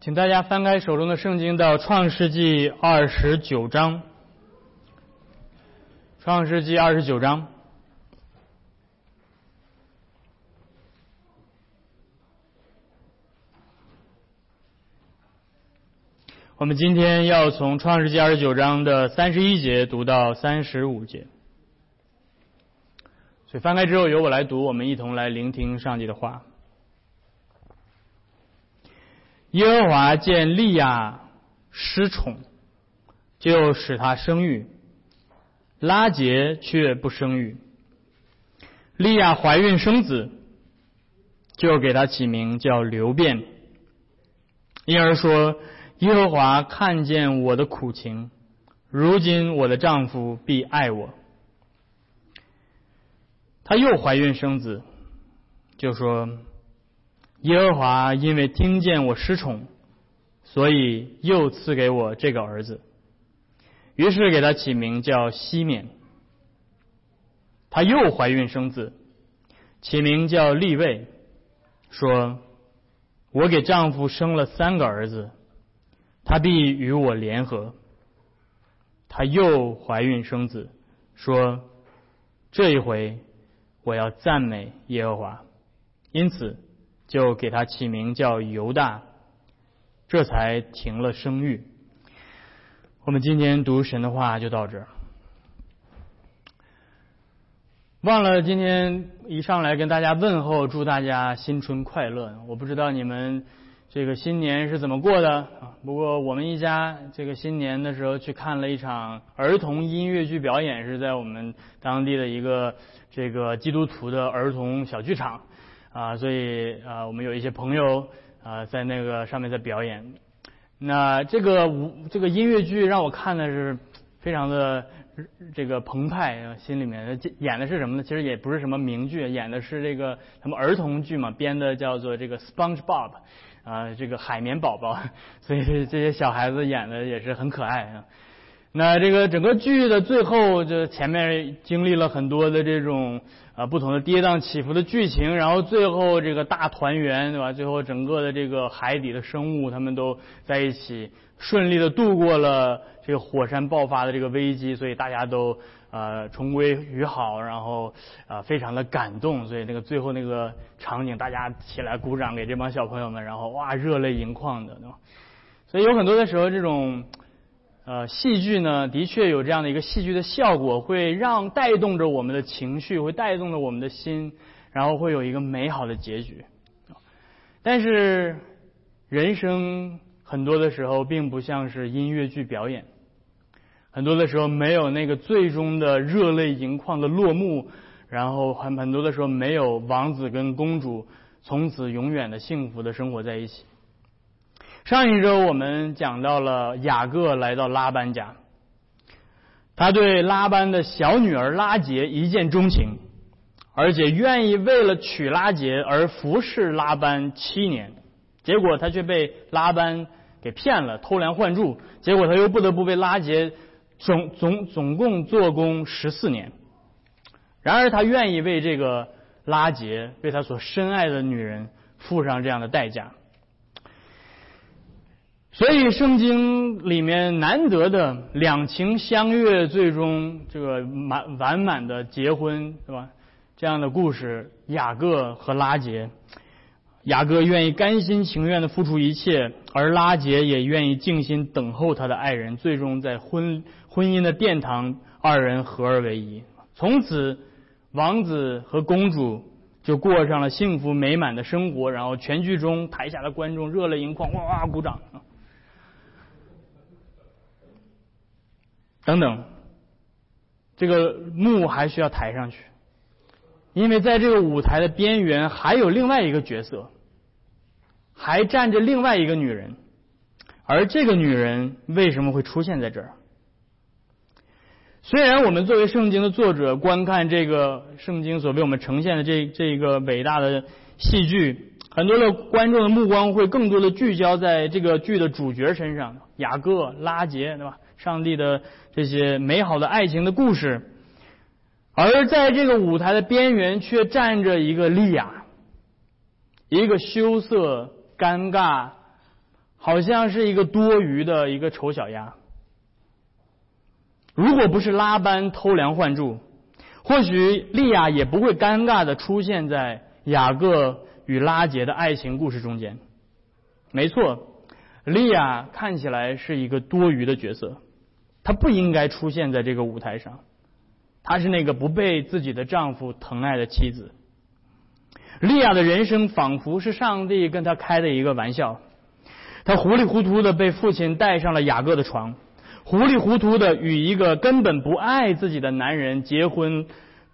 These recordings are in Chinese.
请大家翻开手中的圣经到创世纪二十九章。创世纪二十九章，我们今天要从创世纪二十九章的三十一节读到三十五节。所以翻开之后由我来读，我们一同来聆听上帝的话。耶和华见利亚失宠，就使她生育；拉结却不生育。利亚怀孕生子，就给她起名叫刘辩，因而说：耶和华看见我的苦情，如今我的丈夫必爱我。她又怀孕生子，就说。耶和华因为听见我失宠，所以又赐给我这个儿子。于是给他起名叫西缅。他又怀孕生子，起名叫利位，说：“我给丈夫生了三个儿子，他必与我联合。”他又怀孕生子，说：“这一回我要赞美耶和华。”因此。就给他起名叫犹大，这才停了生育。我们今天读神的话就到这儿。忘了今天一上来跟大家问候，祝大家新春快乐。我不知道你们这个新年是怎么过的啊？不过我们一家这个新年的时候去看了一场儿童音乐剧表演，是在我们当地的一个这个基督徒的儿童小剧场。啊，所以啊，我们有一些朋友啊，在那个上面在表演。那这个舞这个音乐剧让我看的是非常的这个澎湃，心里面演的是什么呢？其实也不是什么名剧，演的是这个他们儿童剧嘛，编的叫做这个 SpongeBob 啊，这个海绵宝宝。所以这些小孩子演的也是很可爱啊。那这个整个剧的最后，就前面经历了很多的这种啊不同的跌宕起伏的剧情，然后最后这个大团圆，对吧？最后整个的这个海底的生物他们都在一起，顺利的度过了这个火山爆发的这个危机，所以大家都呃重归于好，然后啊非常的感动，所以那个最后那个场景，大家起来鼓掌给这帮小朋友们，然后哇热泪盈眶的，对吧？所以有很多的时候这种。呃，戏剧呢，的确有这样的一个戏剧的效果，会让带动着我们的情绪，会带动着我们的心，然后会有一个美好的结局。但是，人生很多的时候并不像是音乐剧表演，很多的时候没有那个最终的热泪盈眶的落幕，然后很很多的时候没有王子跟公主从此永远的幸福的生活在一起。上一周我们讲到了雅各来到拉班家，他对拉班的小女儿拉杰一见钟情，而且愿意为了娶拉杰而服侍拉班七年，结果他却被拉班给骗了，偷梁换柱，结果他又不得不为拉杰总总总共做工十四年，然而他愿意为这个拉杰，为他所深爱的女人付上这样的代价。所以，圣经里面难得的两情相悦，最终这个满完满的结婚，是吧？这样的故事，雅各和拉杰，雅各愿意甘心情愿的付出一切，而拉杰也愿意静心等候他的爱人，最终在婚婚姻的殿堂，二人合二为一。从此，王子和公主就过上了幸福美满的生活。然后，全剧中台下的观众热泪盈眶，哇哇鼓掌。等等，这个幕还需要抬上去，因为在这个舞台的边缘还有另外一个角色，还站着另外一个女人，而这个女人为什么会出现在这儿？虽然我们作为圣经的作者观看这个圣经所为我们呈现的这这个伟大的戏剧，很多的观众的目光会更多的聚焦在这个剧的主角身上，雅各、拉杰，对吧？上帝的这些美好的爱情的故事，而在这个舞台的边缘，却站着一个利亚，一个羞涩、尴尬好像是一个多余的一个丑小鸭。如果不是拉班偷梁换柱，或许利亚也不会尴尬的出现在雅各与拉杰的爱情故事中间。没错，利亚看起来是一个多余的角色，她不应该出现在这个舞台上。她是那个不被自己的丈夫疼爱的妻子。利亚的人生仿佛是上帝跟她开的一个玩笑。她糊里糊涂的被父亲带上了雅各的床。糊里糊涂的与一个根本不爱自己的男人结婚，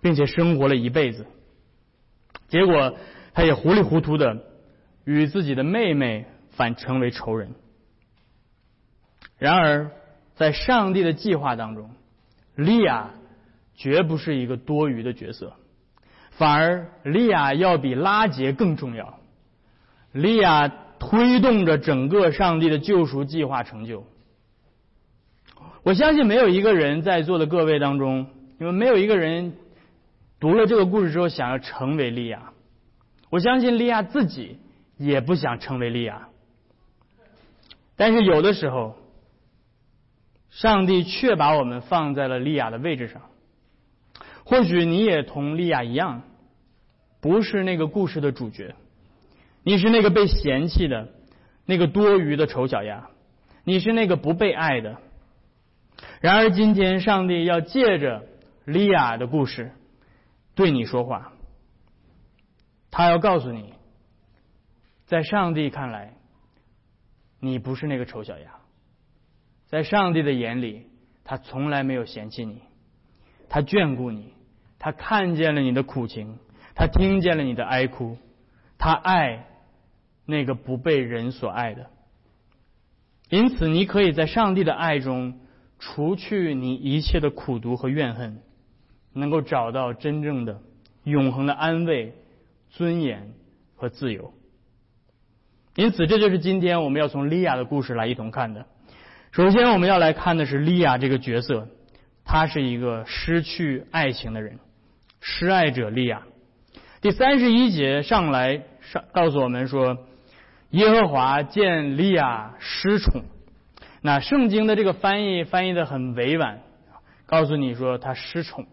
并且生活了一辈子，结果他也糊里糊涂的与自己的妹妹反成为仇人。然而，在上帝的计划当中，利亚绝不是一个多余的角色，反而利亚要比拉杰更重要。利亚推动着整个上帝的救赎计划成就。我相信没有一个人在座的各位当中，因为没有一个人读了这个故事之后想要成为利亚。我相信利亚自己也不想成为利亚，但是有的时候，上帝却把我们放在了利亚的位置上。或许你也同利亚一样，不是那个故事的主角，你是那个被嫌弃的、那个多余的丑小鸭，你是那个不被爱的。然而，今天上帝要借着利亚的故事对你说话。他要告诉你，在上帝看来，你不是那个丑小鸭。在上帝的眼里，他从来没有嫌弃你，他眷顾你，他看见了你的苦情，他听见了你的哀哭，他爱那个不被人所爱的。因此，你可以在上帝的爱中。除去你一切的苦毒和怨恨，能够找到真正的永恒的安慰、尊严和自由。因此，这就是今天我们要从利亚的故事来一同看的。首先，我们要来看的是利亚这个角色，他是一个失去爱情的人，失爱者利亚。第三十一节上来上告诉我们说，耶和华见利亚失宠。那圣经的这个翻译翻译的很委婉，告诉你说他失宠，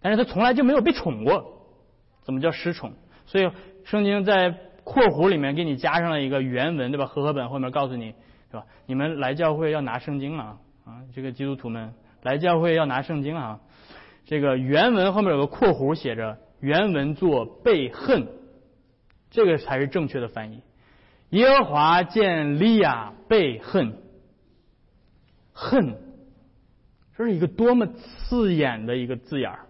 但是他从来就没有被宠过，怎么叫失宠？所以圣经在括弧里面给你加上了一个原文，对吧？和合本后面告诉你，对吧？你们来教会要拿圣经啊，啊，这个基督徒们来教会要拿圣经啊。这个原文后面有个括弧写着原文作被恨，这个才是正确的翻译。耶和华见利亚被恨。恨，这是一个多么刺眼的一个字眼儿！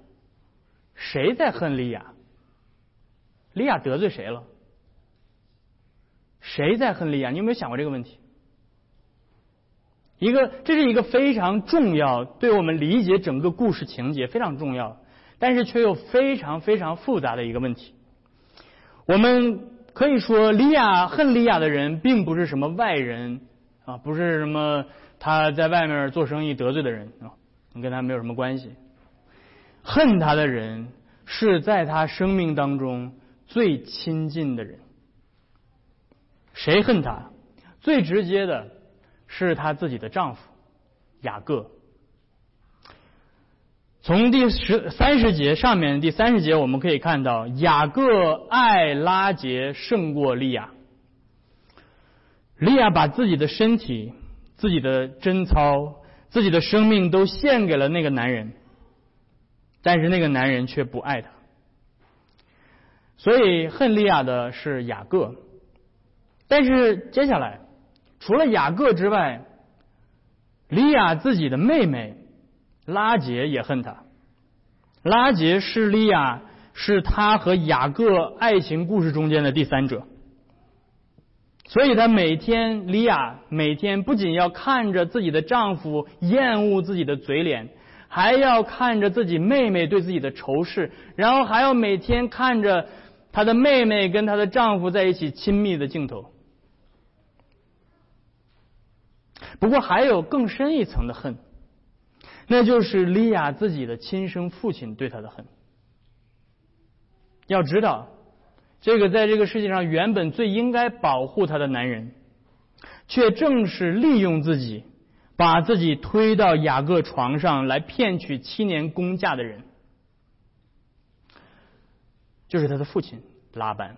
谁在恨利亚？利亚得罪谁了？谁在恨利亚？你有没有想过这个问题？一个，这是一个非常重要，对我们理解整个故事情节非常重要，但是却又非常非常复杂的一个问题。我们可以说，利亚恨利亚的人，并不是什么外人啊，不是什么。他在外面做生意得罪的人啊，你跟他没有什么关系。恨他的人是在他生命当中最亲近的人。谁恨他？最直接的是他自己的丈夫雅各。从第十三十节上面第三十节我们可以看到，雅各爱拉杰胜过利亚。利亚把自己的身体。自己的贞操，自己的生命都献给了那个男人，但是那个男人却不爱他，所以恨利亚的是雅各。但是接下来，除了雅各之外，利亚自己的妹妹拉杰也恨他。拉杰是利亚，是他和雅各爱情故事中间的第三者。所以她每天，莉亚每天不仅要看着自己的丈夫厌恶自己的嘴脸，还要看着自己妹妹对自己的仇视，然后还要每天看着她的妹妹跟她的丈夫在一起亲密的镜头。不过还有更深一层的恨，那就是莉亚自己的亲生父亲对她的恨。要知道。这个在这个世界上原本最应该保护她的男人，却正是利用自己，把自己推到雅各床上来骗取七年工价的人，就是他的父亲拉班。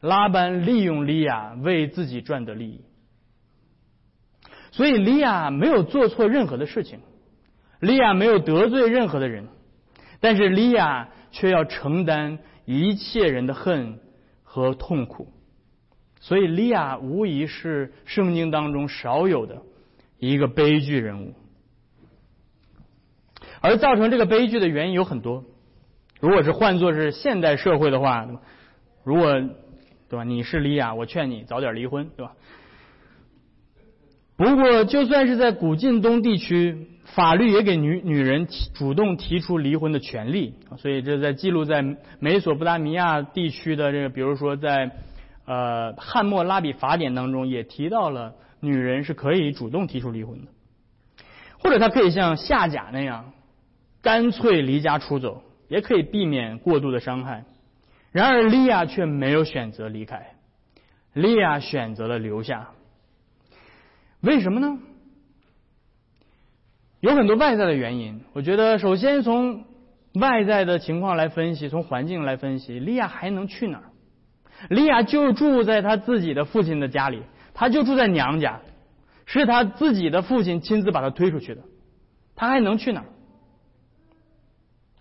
拉班利用利亚为自己赚得利益，所以利亚没有做错任何的事情，利亚没有得罪任何的人，但是利亚却要承担一切人的恨和痛苦，所以利亚无疑是圣经当中少有的一个悲剧人物，而造成这个悲剧的原因有很多，如果是换作是现代社会的话，如果。对吧？你是利亚，我劝你早点离婚，对吧？不过，就算是在古晋东地区，法律也给女女人提主动提出离婚的权利。所以，这在记录在美索不达米亚地区的这个，比如说在呃汉谟拉比法典当中，也提到了女人是可以主动提出离婚的，或者她可以像夏甲那样干脆离家出走，也可以避免过度的伤害。然而，利亚却没有选择离开，利亚选择了留下。为什么呢？有很多外在的原因。我觉得，首先从外在的情况来分析，从环境来分析，利亚还能去哪儿？利亚就住在他自己的父亲的家里，他就住在娘家，是他自己的父亲亲自把他推出去的，他还能去哪儿？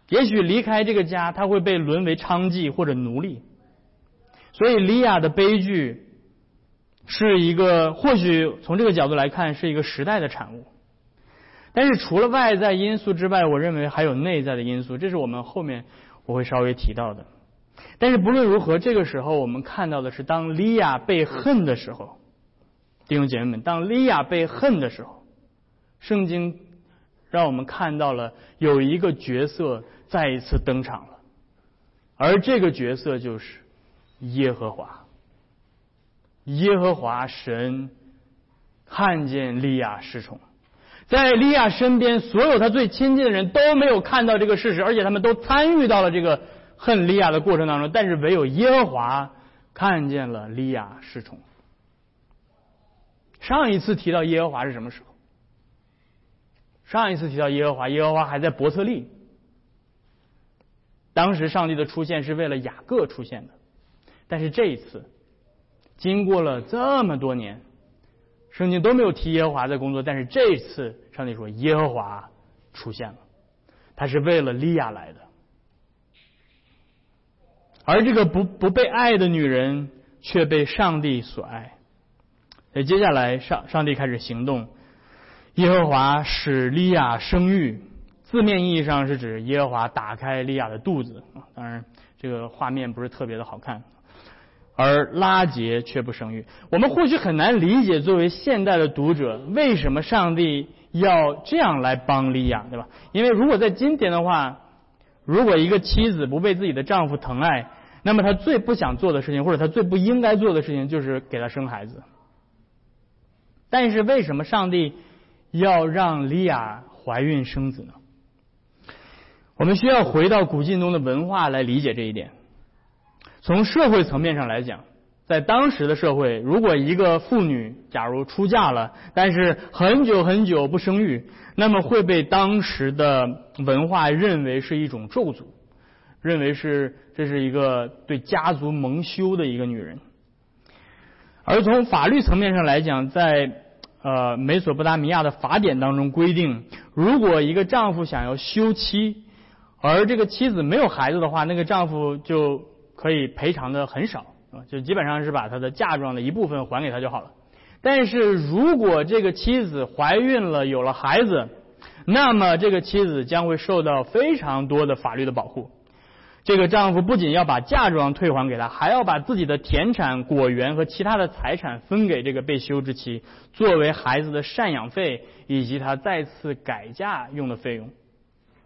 也许离开这个家，他会被沦为娼妓或者奴隶。所以，利亚的悲剧是一个，或许从这个角度来看，是一个时代的产物。但是，除了外在因素之外，我认为还有内在的因素，这是我们后面我会稍微提到的。但是，不论如何，这个时候我们看到的是，当利亚被恨的时候，弟兄姐妹们，当利亚被恨的时候，圣经让我们看到了有一个角色。再一次登场了，而这个角色就是耶和华。耶和华神看见利亚失宠，在利亚身边，所有他最亲近的人都没有看到这个事实，而且他们都参与到了这个恨利亚的过程当中，但是唯有耶和华看见了利亚失宠。上一次提到耶和华是什么时候？上一次提到耶和华，耶和华还在伯特利。当时上帝的出现是为了雅各出现的，但是这一次，经过了这么多年，圣经都没有提耶和华在工作，但是这次上帝说耶和华出现了，他是为了利亚来的，而这个不不被爱的女人却被上帝所爱，所以接下来上上帝开始行动，耶和华使利亚生育。字面意义上是指耶和华打开利亚的肚子。啊，当然这个画面不是特别的好看，而拉结却不生育。我们或许很难理解，作为现代的读者，为什么上帝要这样来帮利亚，对吧？因为如果在今天的话，如果一个妻子不被自己的丈夫疼爱，那么她最不想做的事情，或者她最不应该做的事情，就是给她生孩子。但是为什么上帝要让利亚怀孕生子呢？我们需要回到古晋东的文化来理解这一点。从社会层面上来讲，在当时的社会，如果一个妇女假如出嫁了，但是很久很久不生育，那么会被当时的文化认为是一种咒诅，认为是这是一个对家族蒙羞的一个女人。而从法律层面上来讲，在呃美索不达米亚的法典当中规定，如果一个丈夫想要休妻，而这个妻子没有孩子的话，那个丈夫就可以赔偿的很少啊，就基本上是把他的嫁妆的一部分还给他就好了。但是如果这个妻子怀孕了，有了孩子，那么这个妻子将会受到非常多的法律的保护。这个丈夫不仅要把嫁妆退还给他，还要把自己的田产、果园和其他的财产分给这个被休之妻，作为孩子的赡养费以及他再次改嫁用的费用。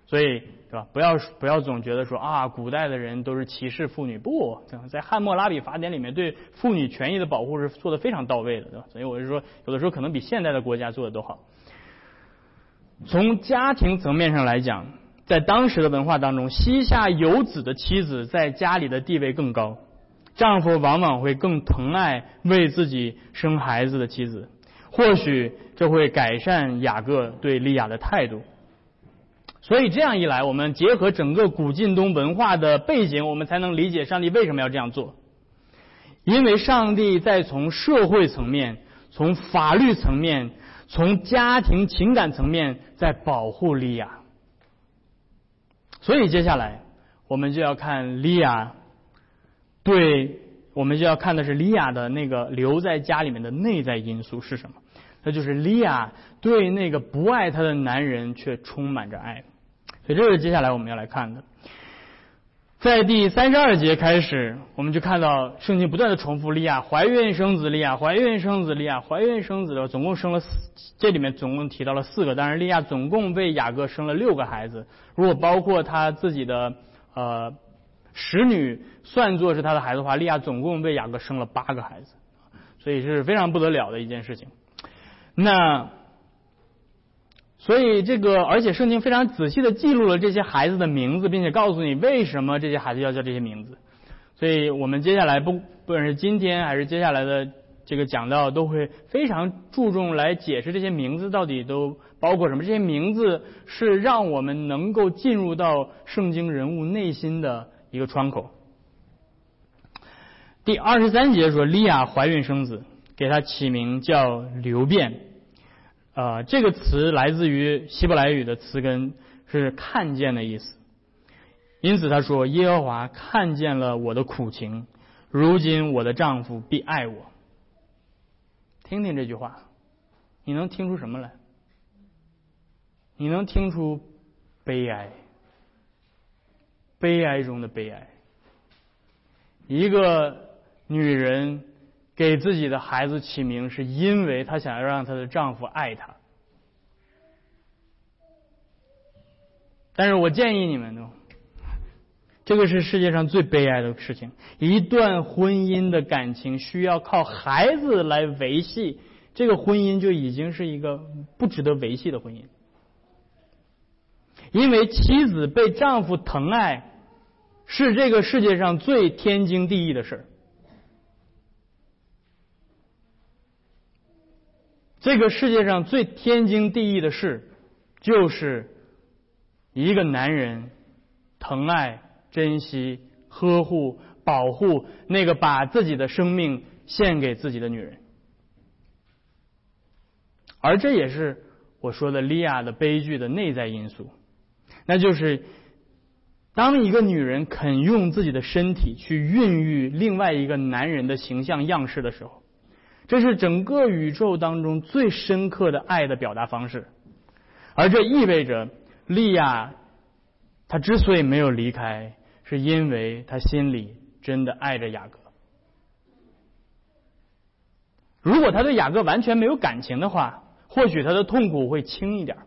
所以，不要不要总觉得说啊，古代的人都是歧视妇女。不，在汉谟拉比法典里面，对妇女权益的保护是做的非常到位的，对吧？所以我是说，有的时候可能比现代的国家做的都好。从家庭层面上来讲，在当时的文化当中，膝下有子的妻子在家里的地位更高，丈夫往往会更疼爱为自己生孩子的妻子。或许这会改善雅各对利亚的态度。所以这样一来，我们结合整个古近东文化的背景，我们才能理解上帝为什么要这样做。因为上帝在从社会层面、从法律层面、从家庭情感层面在保护利亚。所以接下来我们就要看利亚，对，我们就要看的是利亚的那个留在家里面的内在因素是什么？那就是利亚对那个不爱她的男人却充满着爱。所以这是接下来我们要来看的，在第三十二节开始，我们就看到圣经不断的重复利亚怀孕生子，利亚怀孕生子，利亚怀孕生子的，总共生了四，这里面总共提到了四个，但是利亚总共为雅各生了六个孩子，如果包括他自己的呃使女算作是他的孩子的话，利亚总共为雅各生了八个孩子，所以是非常不得了的一件事情。那。所以这个，而且圣经非常仔细的记录了这些孩子的名字，并且告诉你为什么这些孩子要叫这些名字。所以我们接下来不不管是今天还是接下来的这个讲到，都会非常注重来解释这些名字到底都包括什么。这些名字是让我们能够进入到圣经人物内心的一个窗口。第二十三节说，利亚怀孕生子，给他起名叫刘辩。呃，这个词来自于希伯来语的词根是“看见”的意思，因此他说：“耶和华看见了我的苦情，如今我的丈夫必爱我。”听听这句话，你能听出什么来？你能听出悲哀，悲哀中的悲哀。一个女人。给自己的孩子起名，是因为她想要让她的丈夫爱她。但是我建议你们呢，这个是世界上最悲哀的事情。一段婚姻的感情需要靠孩子来维系，这个婚姻就已经是一个不值得维系的婚姻。因为妻子被丈夫疼爱，是这个世界上最天经地义的事儿。这个世界上最天经地义的事，就是一个男人疼爱、珍惜、呵护、保护那个把自己的生命献给自己的女人，而这也是我说的利亚的悲剧的内在因素，那就是当一个女人肯用自己的身体去孕育另外一个男人的形象样式的时候。这是整个宇宙当中最深刻的爱的表达方式，而这意味着利亚，他之所以没有离开，是因为他心里真的爱着雅各。如果他对雅各完全没有感情的话，或许他的痛苦会轻一点。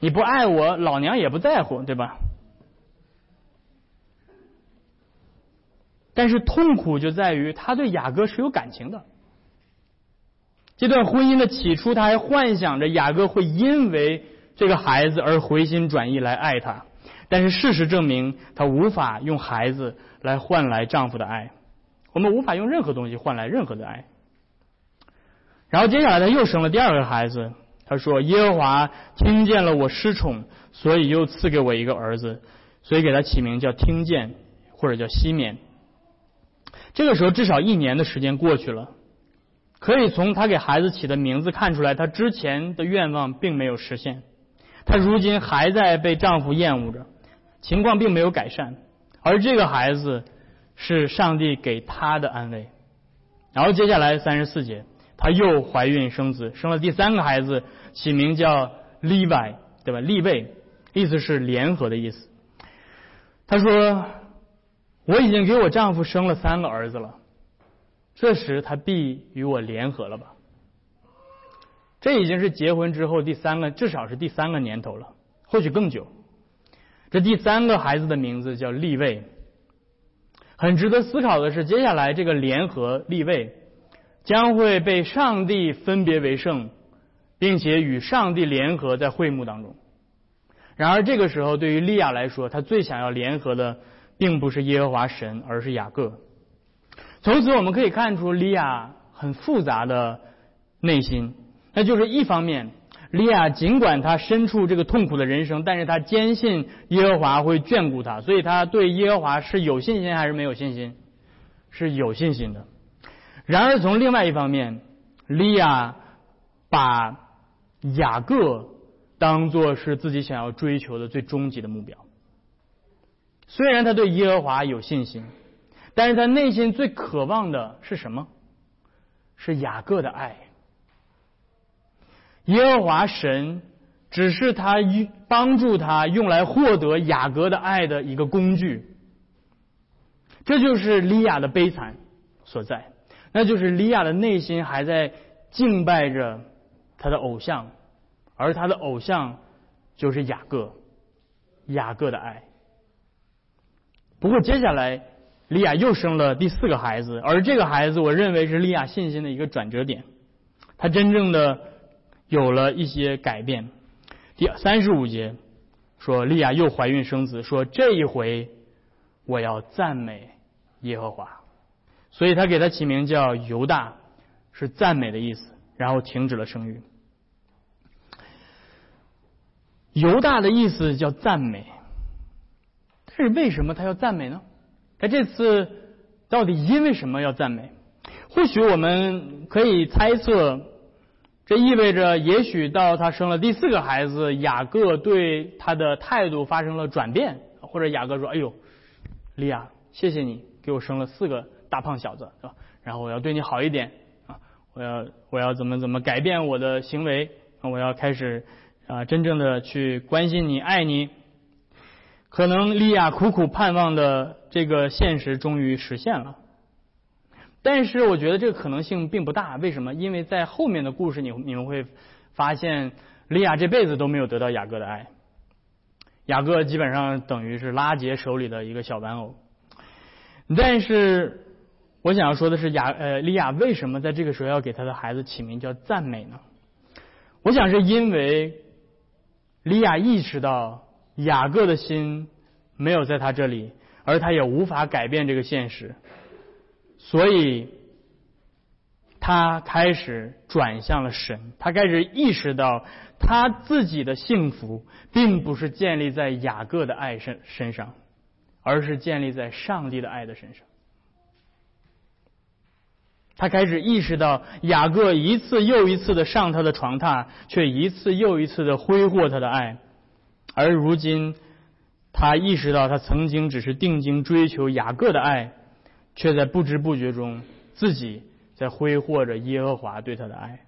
你不爱我，老娘也不在乎，对吧？但是痛苦就在于他对雅各是有感情的。这段婚姻的起初，他还幻想着雅各会因为这个孩子而回心转意来爱他，但是事实证明，他无法用孩子来换来丈夫的爱。我们无法用任何东西换来任何的爱。然后接下来他又生了第二个孩子，他说：“耶和华听见了我失宠，所以又赐给我一个儿子，所以给他起名叫听见，或者叫西缅。”这个时候至少一年的时间过去了。可以从他给孩子起的名字看出来，他之前的愿望并没有实现，他如今还在被丈夫厌恶着，情况并没有改善。而这个孩子是上帝给他的安慰。然后接下来三十四节，她又怀孕生子，生了第三个孩子，起名叫利外，对吧？利位，意思是联合的意思。他说：“我已经给我丈夫生了三个儿子了。”这时他必与我联合了吧？这已经是结婚之后第三个，至少是第三个年头了，或许更久。这第三个孩子的名字叫立位。很值得思考的是，接下来这个联合立位将会被上帝分别为圣，并且与上帝联合在会幕当中。然而这个时候，对于利亚来说，他最想要联合的并不是耶和华神，而是雅各。从此我们可以看出利亚很复杂的内心，那就是一方面，利亚尽管他身处这个痛苦的人生，但是他坚信耶和华会眷顾他，所以他对耶和华是有信心还是没有信心？是有信心的。然而从另外一方面，利亚把雅各当做是自己想要追求的最终极的目标。虽然他对耶和华有信心。但是他内心最渴望的是什么？是雅各的爱。耶和华神只是他帮助他用来获得雅各的爱的一个工具。这就是利亚的悲惨所在，那就是利亚的内心还在敬拜着他的偶像，而他的偶像就是雅各，雅各的爱。不过接下来。利亚又生了第四个孩子，而这个孩子，我认为是利亚信心的一个转折点，他真正的有了一些改变。第三十五节说，利亚又怀孕生子，说这一回我要赞美耶和华，所以他给他起名叫犹大，是赞美的意思，然后停止了生育。犹大的意思叫赞美，但是为什么他要赞美呢？他这次到底因为什么要赞美？或许我们可以猜测，这意味着也许到他生了第四个孩子，雅各对他的态度发生了转变，或者雅各说：“哎呦，利亚，谢谢你给我生了四个大胖小子，是吧？然后我要对你好一点啊，我要我要怎么怎么改变我的行为，我要开始啊真正的去关心你、爱你。”可能利亚苦苦盼望的这个现实终于实现了，但是我觉得这个可能性并不大。为什么？因为在后面的故事，你你们会发现，利亚这辈子都没有得到雅各的爱，雅各基本上等于是拉杰手里的一个小玩偶。但是我想要说的是，雅呃利亚为什么在这个时候要给他的孩子起名叫赞美呢？我想是因为利亚意识到。雅各的心没有在他这里，而他也无法改变这个现实，所以他开始转向了神。他开始意识到，他自己的幸福并不是建立在雅各的爱身身上，而是建立在上帝的爱的身上。他开始意识到，雅各一次又一次的上他的床榻，却一次又一次的挥霍他的爱。而如今，他意识到他曾经只是定睛追求雅各的爱，却在不知不觉中自己在挥霍着耶和华对他的爱。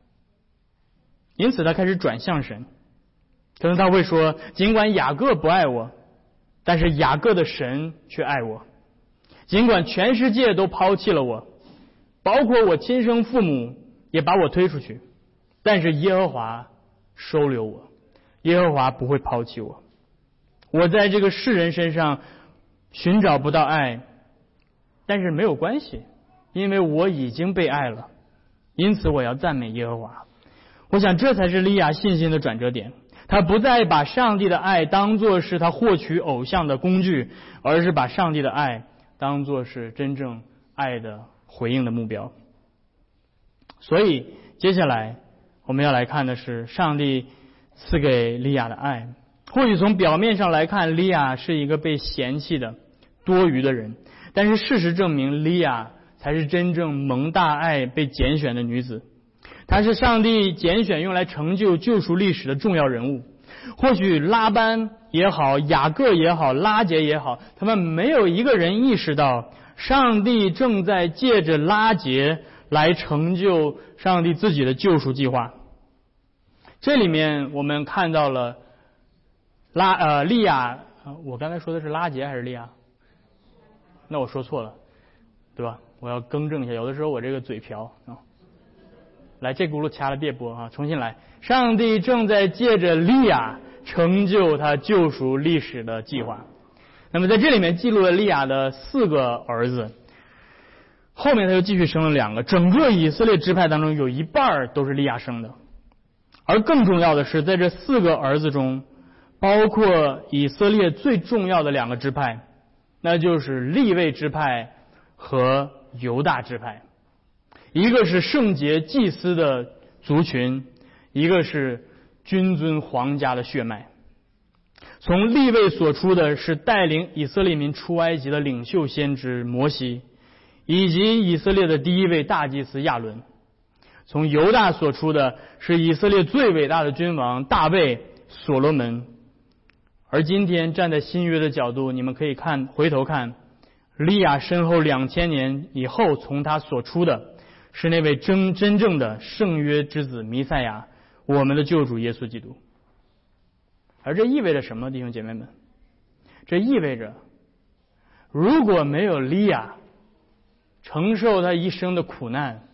因此，他开始转向神。可能他会说：“尽管雅各不爱我，但是雅各的神却爱我；尽管全世界都抛弃了我，包括我亲生父母也把我推出去，但是耶和华收留我。”耶和华不会抛弃我。我在这个世人身上寻找不到爱，但是没有关系，因为我已经被爱了。因此，我要赞美耶和华。我想，这才是利亚信心的转折点。他不再把上帝的爱当作是他获取偶像的工具，而是把上帝的爱当作是真正爱的回应的目标。所以，接下来我们要来看的是上帝。赐给利亚的爱，或许从表面上来看，利亚是一个被嫌弃的多余的人，但是事实证明，利亚才是真正蒙大爱、被拣选的女子。她是上帝拣选用来成就救赎历史的重要人物。或许拉班也好，雅各也好，拉杰也好，他们没有一个人意识到，上帝正在借着拉杰来成就上帝自己的救赎计划。这里面我们看到了拉呃利亚，我刚才说的是拉杰还是利亚？那我说错了，对吧？我要更正一下，有的时候我这个嘴瓢啊。来，这轱辘掐了别播啊，重新来。上帝正在借着利亚成就他救赎历史的计划。那么在这里面记录了利亚的四个儿子，后面他又继续生了两个，整个以色列支派当中有一半都是利亚生的。而更重要的是，在这四个儿子中，包括以色列最重要的两个支派，那就是立位支派和犹大支派，一个是圣洁祭司的族群，一个是君尊皇家的血脉。从立位所出的是带领以色列民出埃及的领袖先知摩西，以及以色列的第一位大祭司亚伦。从犹大所出的是以色列最伟大的君王大卫、所罗门。而今天站在新约的角度，你们可以看回头看，利亚身后两千年以后从他所出的是那位真真正的圣约之子弥赛亚，我们的救主耶稣基督。而这意味着什么，弟兄姐妹们？这意味着，如果没有利亚承受他一生的苦难，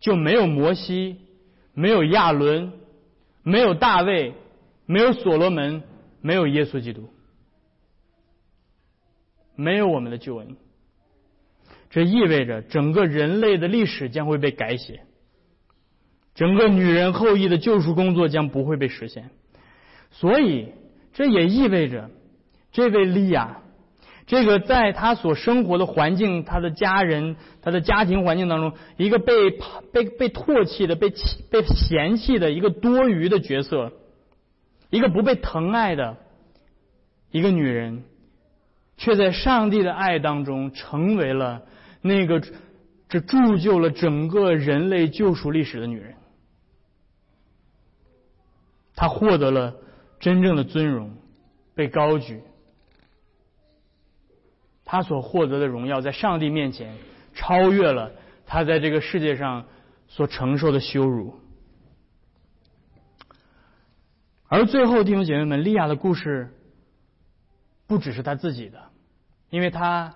就没有摩西，没有亚伦，没有大卫，没有所罗门，没有耶稣基督，没有我们的救恩。这意味着整个人类的历史将会被改写，整个女人后裔的救赎工作将不会被实现。所以，这也意味着，这位利亚，这个在他所生活的环境、他的家人、他的家庭环境当中，一个被被被唾弃的、被弃、被嫌弃的一个多余的角色，一个不被疼爱的一个女人，却在上帝的爱当中成为了那个这铸就了整个人类救赎历史的女人。她获得了。真正的尊荣被高举，他所获得的荣耀在上帝面前超越了他在这个世界上所承受的羞辱。而最后，弟兄姐妹们，利亚的故事不只是他自己的，因为他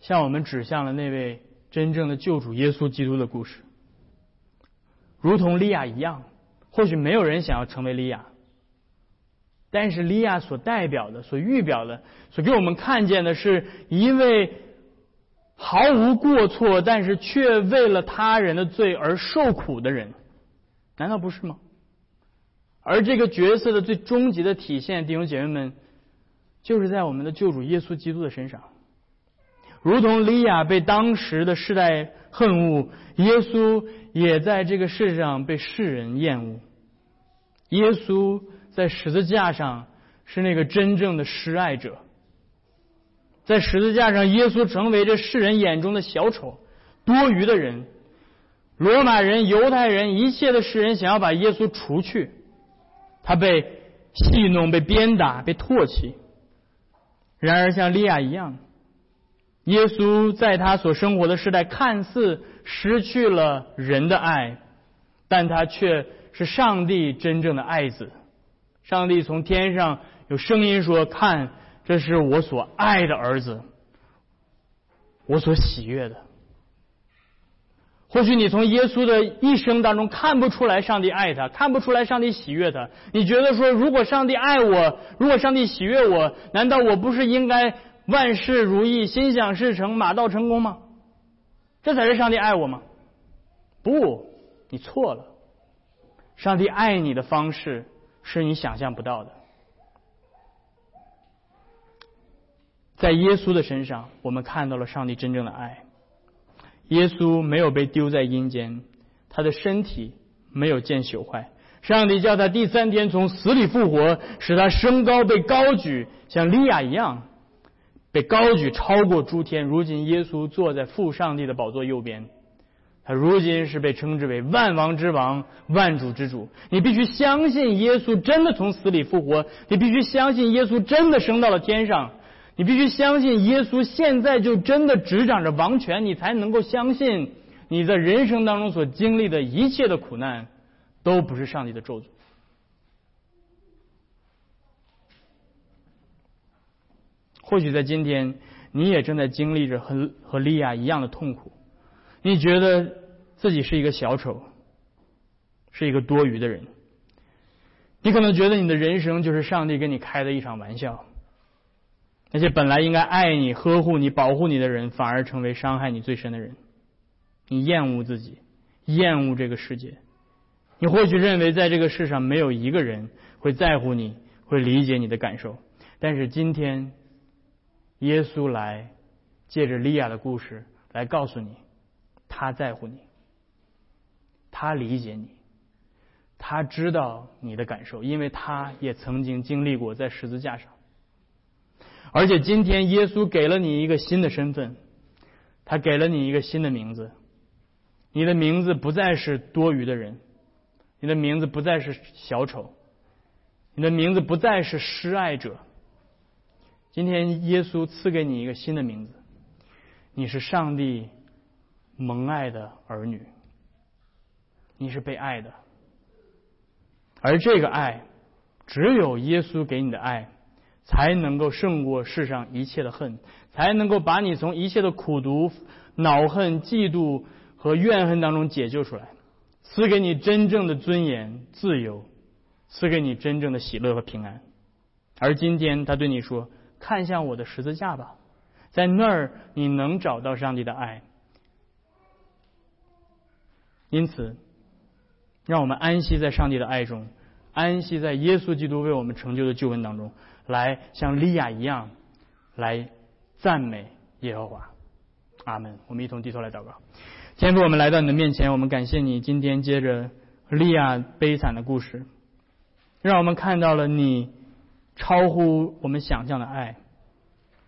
向我们指向了那位真正的救主耶稣基督的故事。如同利亚一样，或许没有人想要成为利亚。但是利亚所代表的、所预表的、所给我们看见的是一位毫无过错，但是却为了他人的罪而受苦的人，难道不是吗？而这个角色的最终极的体现，弟兄姐妹们，就是在我们的救主耶稣基督的身上。如同利亚被当时的世代恨恶，耶稣也在这个世上被世人厌恶。耶稣。在十字架上是那个真正的施爱者，在十字架上，耶稣成为这世人眼中的小丑、多余的人。罗马人、犹太人一切的世人想要把耶稣除去，他被戏弄、被鞭打、被唾弃。然而，像利亚一样，耶稣在他所生活的时代看似失去了人的爱，但他却是上帝真正的爱子。上帝从天上有声音说：“看，这是我所爱的儿子，我所喜悦的。”或许你从耶稣的一生当中看不出来上帝爱他，看不出来上帝喜悦他。你觉得说，如果上帝爱我，如果上帝喜悦我，难道我不是应该万事如意、心想事成、马到成功吗？这才是上帝爱我吗？不，你错了。上帝爱你的方式。是你想象不到的。在耶稣的身上，我们看到了上帝真正的爱。耶稣没有被丢在阴间，他的身体没有见朽坏。上帝叫他第三天从死里复活，使他升高被高举，像利亚一样被高举超过诸天。如今，耶稣坐在父上帝的宝座右边。他如今是被称之为万王之王、万主之主。你必须相信耶稣真的从死里复活，你必须相信耶稣真的升到了天上，你必须相信耶稣现在就真的执掌着王权，你才能够相信你在人生当中所经历的一切的苦难都不是上帝的咒诅。或许在今天，你也正在经历着和和利亚一样的痛苦。你觉得自己是一个小丑，是一个多余的人。你可能觉得你的人生就是上帝跟你开的一场玩笑，那些本来应该爱你、呵护你、保护你的人，反而成为伤害你最深的人。你厌恶自己，厌恶这个世界。你或许认为在这个世上没有一个人会在乎你，会理解你的感受。但是今天，耶稣来，借着利亚的故事。来告诉你，他在乎你，他理解你，他知道你的感受，因为他也曾经经历过在十字架上。而且今天耶稣给了你一个新的身份，他给了你一个新的名字，你的名字不再是多余的人，你的名字不再是小丑，你的名字不再是失爱者。今天耶稣赐给你一个新的名字，你是上帝蒙爱的儿女，你是被爱的，而这个爱只有耶稣给你的爱。才能够胜过世上一切的恨，才能够把你从一切的苦毒、恼恨、嫉妒和怨恨当中解救出来，赐给你真正的尊严、自由，赐给你真正的喜乐和平安。而今天他对你说：“看向我的十字架吧，在那儿你能找到上帝的爱。”因此，让我们安息在上帝的爱中，安息在耶稣基督为我们成就的救恩当中。来像利亚一样，来赞美耶和华，阿门。我们一同低头来祷告。天父，我们来到你的面前，我们感谢你今天接着利亚悲惨的故事，让我们看到了你超乎我们想象的爱。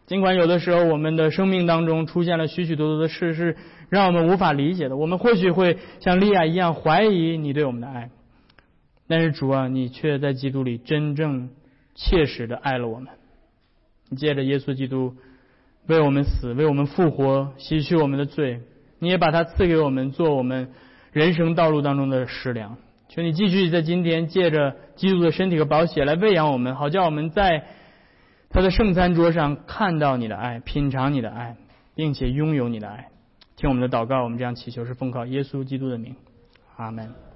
尽管有的时候我们的生命当中出现了许许多多的事是让我们无法理解的，我们或许会像利亚一样怀疑你对我们的爱，但是主啊，你却在基督里真正。切实的爱了我们，你借着耶稣基督为我们死，为我们复活，洗去我们的罪，你也把它赐给我们，做我们人生道路当中的食粮。求你继续在今天借着基督的身体和宝血来喂养我们，好叫我们在他的圣餐桌上看到你的爱，品尝你的爱，并且拥有你的爱。听我们的祷告，我们这样祈求是奉靠耶稣基督的名，阿门。